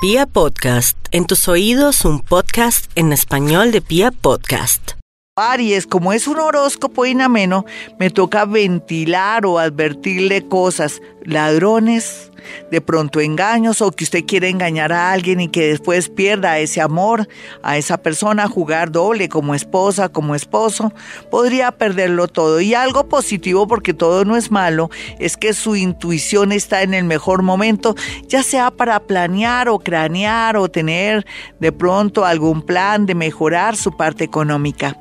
Pia Podcast, en tus oídos un podcast en español de Pia Podcast. Aries, como es un horóscopo inameno, me toca ventilar o advertirle cosas, ladrones, de pronto engaños o que usted quiere engañar a alguien y que después pierda ese amor a esa persona, jugar doble como esposa, como esposo, podría perderlo todo. Y algo positivo, porque todo no es malo, es que su intuición está en el mejor momento, ya sea para planear o cranear o tener de pronto algún plan de mejorar su parte económica.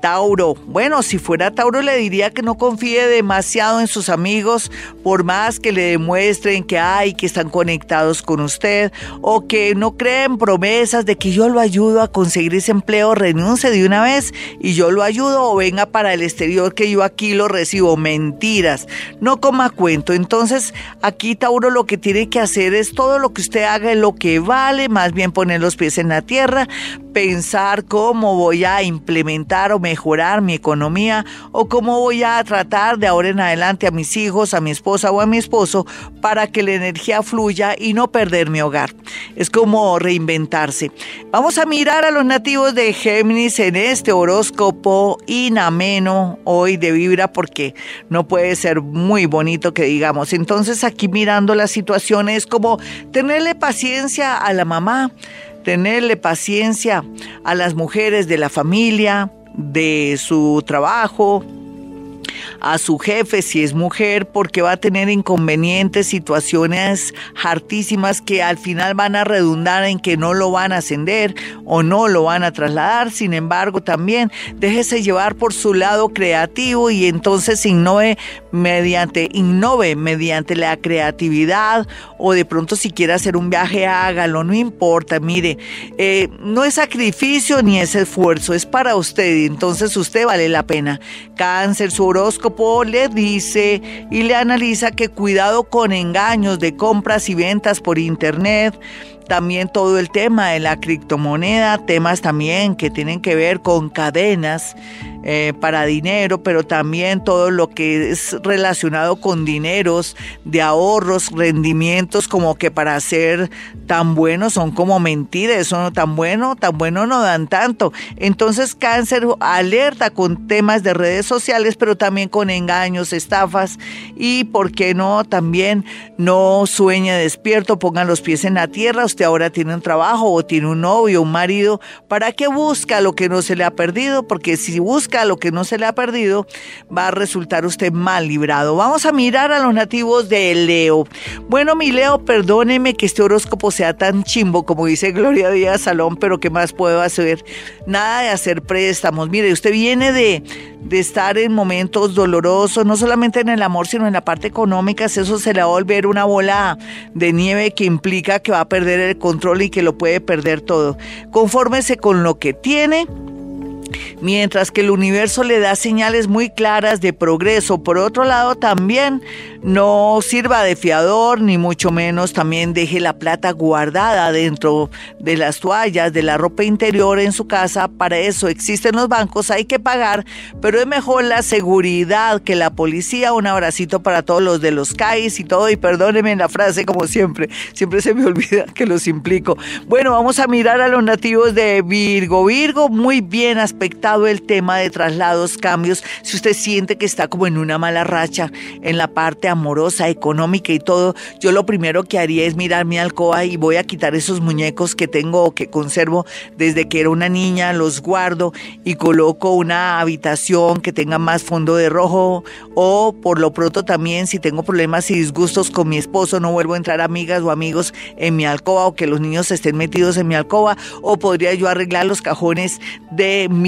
Tauro. Bueno, si fuera Tauro le diría que no confíe demasiado en sus amigos, por más que le demuestren que hay, que están conectados con usted, o que no creen promesas de que yo lo ayudo a conseguir ese empleo, renuncie de una vez y yo lo ayudo o venga para el exterior que yo aquí lo recibo. Mentiras, no coma cuento. Entonces, aquí Tauro lo que tiene que hacer es todo lo que usted haga lo que vale, más bien poner los pies en la tierra, pensar cómo voy a implementar o mejorar mi economía o cómo voy a tratar de ahora en adelante a mis hijos, a mi esposa o a mi esposo para que la energía fluya y no perder mi hogar. Es como reinventarse. Vamos a mirar a los nativos de Géminis en este horóscopo inameno hoy de vibra porque no puede ser muy bonito que digamos. Entonces aquí mirando la situación es como tenerle paciencia a la mamá tenerle paciencia a las mujeres de la familia, de su trabajo, a su jefe si es mujer porque va a tener inconvenientes, situaciones hartísimas que al final van a redundar en que no lo van a ascender o no lo van a trasladar. Sin embargo, también déjese llevar por su lado creativo y entonces innove mediante, innove mediante la creatividad o de pronto si quiere hacer un viaje, hágalo, no importa. Mire, eh, no es sacrificio ni es esfuerzo, es para usted entonces usted vale la pena. Cáncer, su horóscopo le dice y le analiza que cuidado con engaños de compras y ventas por internet, también todo el tema de la criptomoneda, temas también que tienen que ver con cadenas eh, para dinero, pero también todo lo que es relacionado con dineros, de ahorros, rendimientos, como que para ser tan buenos son como mentiras, eso no tan bueno, tan bueno no dan tanto. Entonces cáncer alerta con temas de redes sociales, pero también con engaños, estafas y, ¿por qué no? También no sueñe despierto, pongan los pies en la tierra, usted ahora tiene un trabajo o tiene un novio, un marido, ¿para qué busca lo que no se le ha perdido? Porque si busca lo que no se le ha perdido, va a resultar usted mal librado. Vamos a mirar a los nativos de Leo. Bueno, mi Leo, perdóneme que este horóscopo sea tan chimbo, como dice Gloria Díaz Salón, pero ¿qué más puedo hacer? Nada de hacer préstamos. Mire, usted viene de, de estar en momentos dolorosos, no solamente en el amor, sino en la parte económica. Eso se le va a volver una bola de nieve que implica que va a perder el control y que lo puede perder todo. Confórmese con lo que tiene mientras que el universo le da señales muy claras de progreso. Por otro lado, también no sirva de fiador, ni mucho menos también deje la plata guardada dentro de las toallas, de la ropa interior en su casa. Para eso existen los bancos, hay que pagar, pero es mejor la seguridad que la policía. Un abracito para todos los de los CAIs y todo, y perdónenme la frase como siempre, siempre se me olvida que los implico. Bueno, vamos a mirar a los nativos de Virgo. Virgo, muy bien aspectado el tema de traslados, cambios. Si usted siente que está como en una mala racha en la parte amorosa, económica y todo, yo lo primero que haría es mirar mi alcoba y voy a quitar esos muñecos que tengo o que conservo desde que era una niña, los guardo y coloco una habitación que tenga más fondo de rojo o por lo pronto también si tengo problemas y disgustos con mi esposo no vuelvo a entrar amigas o amigos en mi alcoba o que los niños estén metidos en mi alcoba o podría yo arreglar los cajones de mi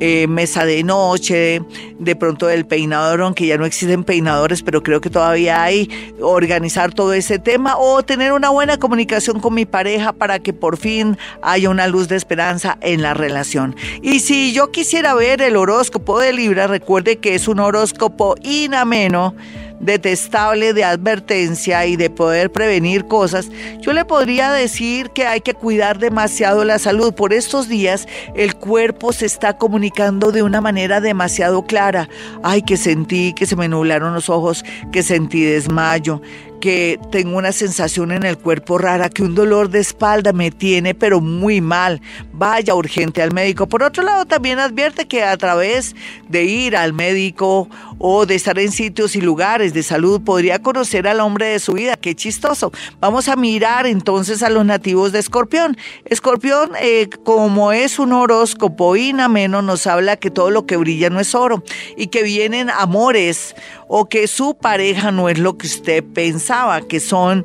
eh, mesa de noche, de pronto del peinador, aunque ya no existen peinadores, pero creo que todavía hay, organizar todo ese tema o tener una buena comunicación con mi pareja para que por fin haya una luz de esperanza en la relación. Y si yo quisiera ver el horóscopo de Libra, recuerde que es un horóscopo inameno detestable de advertencia y de poder prevenir cosas, yo le podría decir que hay que cuidar demasiado la salud. Por estos días el cuerpo se está comunicando de una manera demasiado clara. Ay, que sentí, que se me nublaron los ojos, que sentí desmayo, que tengo una sensación en el cuerpo rara, que un dolor de espalda me tiene pero muy mal. Vaya urgente al médico. Por otro lado, también advierte que a través de ir al médico o de estar en sitios y lugares de salud podría conocer al hombre de su vida. Qué chistoso. Vamos a mirar entonces a los nativos de Escorpión. Escorpión, eh, como es un horóscopo inameno, nos habla que todo lo que brilla no es oro y que vienen amores o que su pareja no es lo que usted pensaba, que son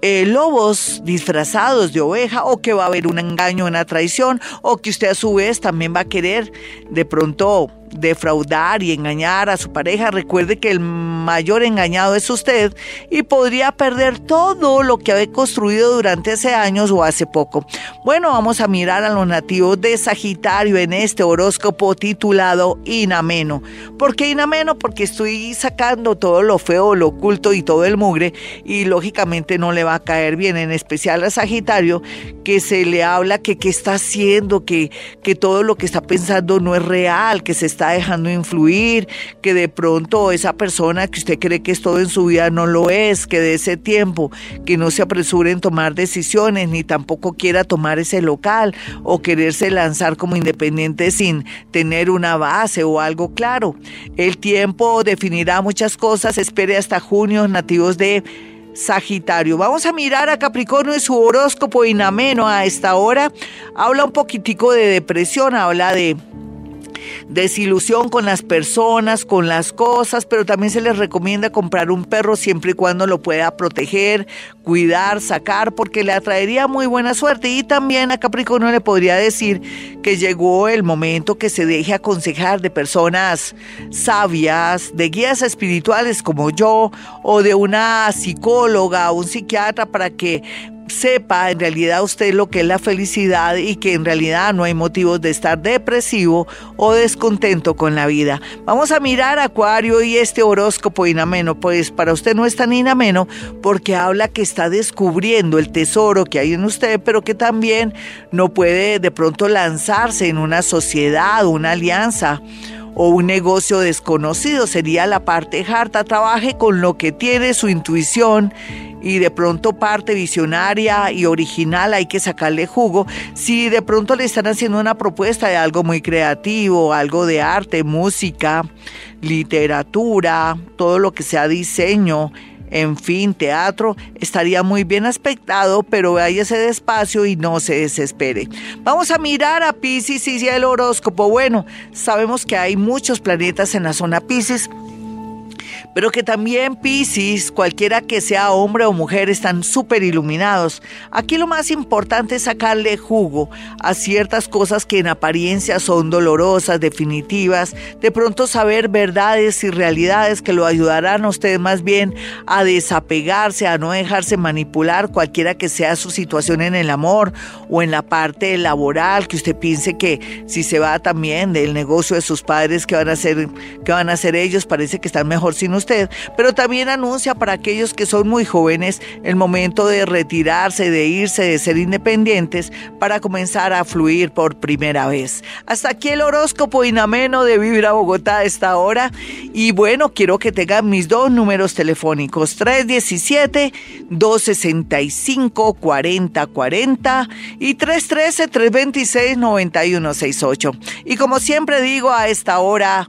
eh, lobos disfrazados de oveja o que va a haber un engaño, una traición o que usted a su vez también va a querer de pronto defraudar y engañar a su pareja, recuerde que el mayor engañado es usted y podría perder todo lo que ha construido durante hace años o hace poco. Bueno, vamos a mirar a los nativos de Sagitario en este horóscopo titulado Inameno. ¿Por qué Inameno? Porque estoy sacando todo lo feo, lo oculto y todo el mugre y lógicamente no le va a caer bien, en especial a Sagitario, que se le habla que qué está haciendo, que, que todo lo que está pensando no es real, que se está dejando influir, que de pronto esa persona que usted cree que es todo en su vida no lo es, que de ese tiempo, que no se apresure en tomar decisiones, ni tampoco quiera tomar ese local o quererse lanzar como independiente sin tener una base o algo claro. El tiempo definirá muchas cosas, espere hasta junio, nativos de Sagitario. Vamos a mirar a Capricornio y su horóscopo inameno a esta hora. Habla un poquitico de depresión, habla de desilusión con las personas, con las cosas, pero también se les recomienda comprar un perro siempre y cuando lo pueda proteger, cuidar, sacar, porque le atraería muy buena suerte. Y también a Capricornio le podría decir que llegó el momento que se deje aconsejar de personas sabias, de guías espirituales como yo, o de una psicóloga un psiquiatra para que sepa en realidad usted lo que es la felicidad y que en realidad no hay motivos de estar depresivo o descontento con la vida. Vamos a mirar Acuario y este horóscopo inameno, pues para usted no es tan inameno porque habla que está descubriendo el tesoro que hay en usted, pero que también no puede de pronto lanzarse en una sociedad, una alianza o un negocio desconocido, sería la parte harta. Trabaje con lo que tiene su intuición y de pronto parte visionaria y original hay que sacarle jugo. Si de pronto le están haciendo una propuesta de algo muy creativo, algo de arte, música, literatura, todo lo que sea diseño, en fin, teatro, estaría muy bien aspectado, pero váyase despacio y no se desespere. Vamos a mirar a Pisces y el horóscopo. Bueno, sabemos que hay muchos planetas en la zona Pisces pero que también Pisces, cualquiera que sea hombre o mujer, están súper iluminados. Aquí lo más importante es sacarle jugo a ciertas cosas que en apariencia son dolorosas, definitivas, de pronto saber verdades y realidades que lo ayudarán a usted más bien a desapegarse, a no dejarse manipular cualquiera que sea su situación en el amor o en la parte laboral, que usted piense que si se va también del negocio de sus padres, que van a hacer, que van a hacer ellos? Parece que están mejor sin usted, pero también anuncia para aquellos que son muy jóvenes el momento de retirarse, de irse, de ser independientes para comenzar a fluir por primera vez. Hasta aquí el horóscopo inameno de Vibra Bogotá a esta hora y bueno, quiero que tengan mis dos números telefónicos 317 265 4040 y 313 326 9168. Y como siempre digo a esta hora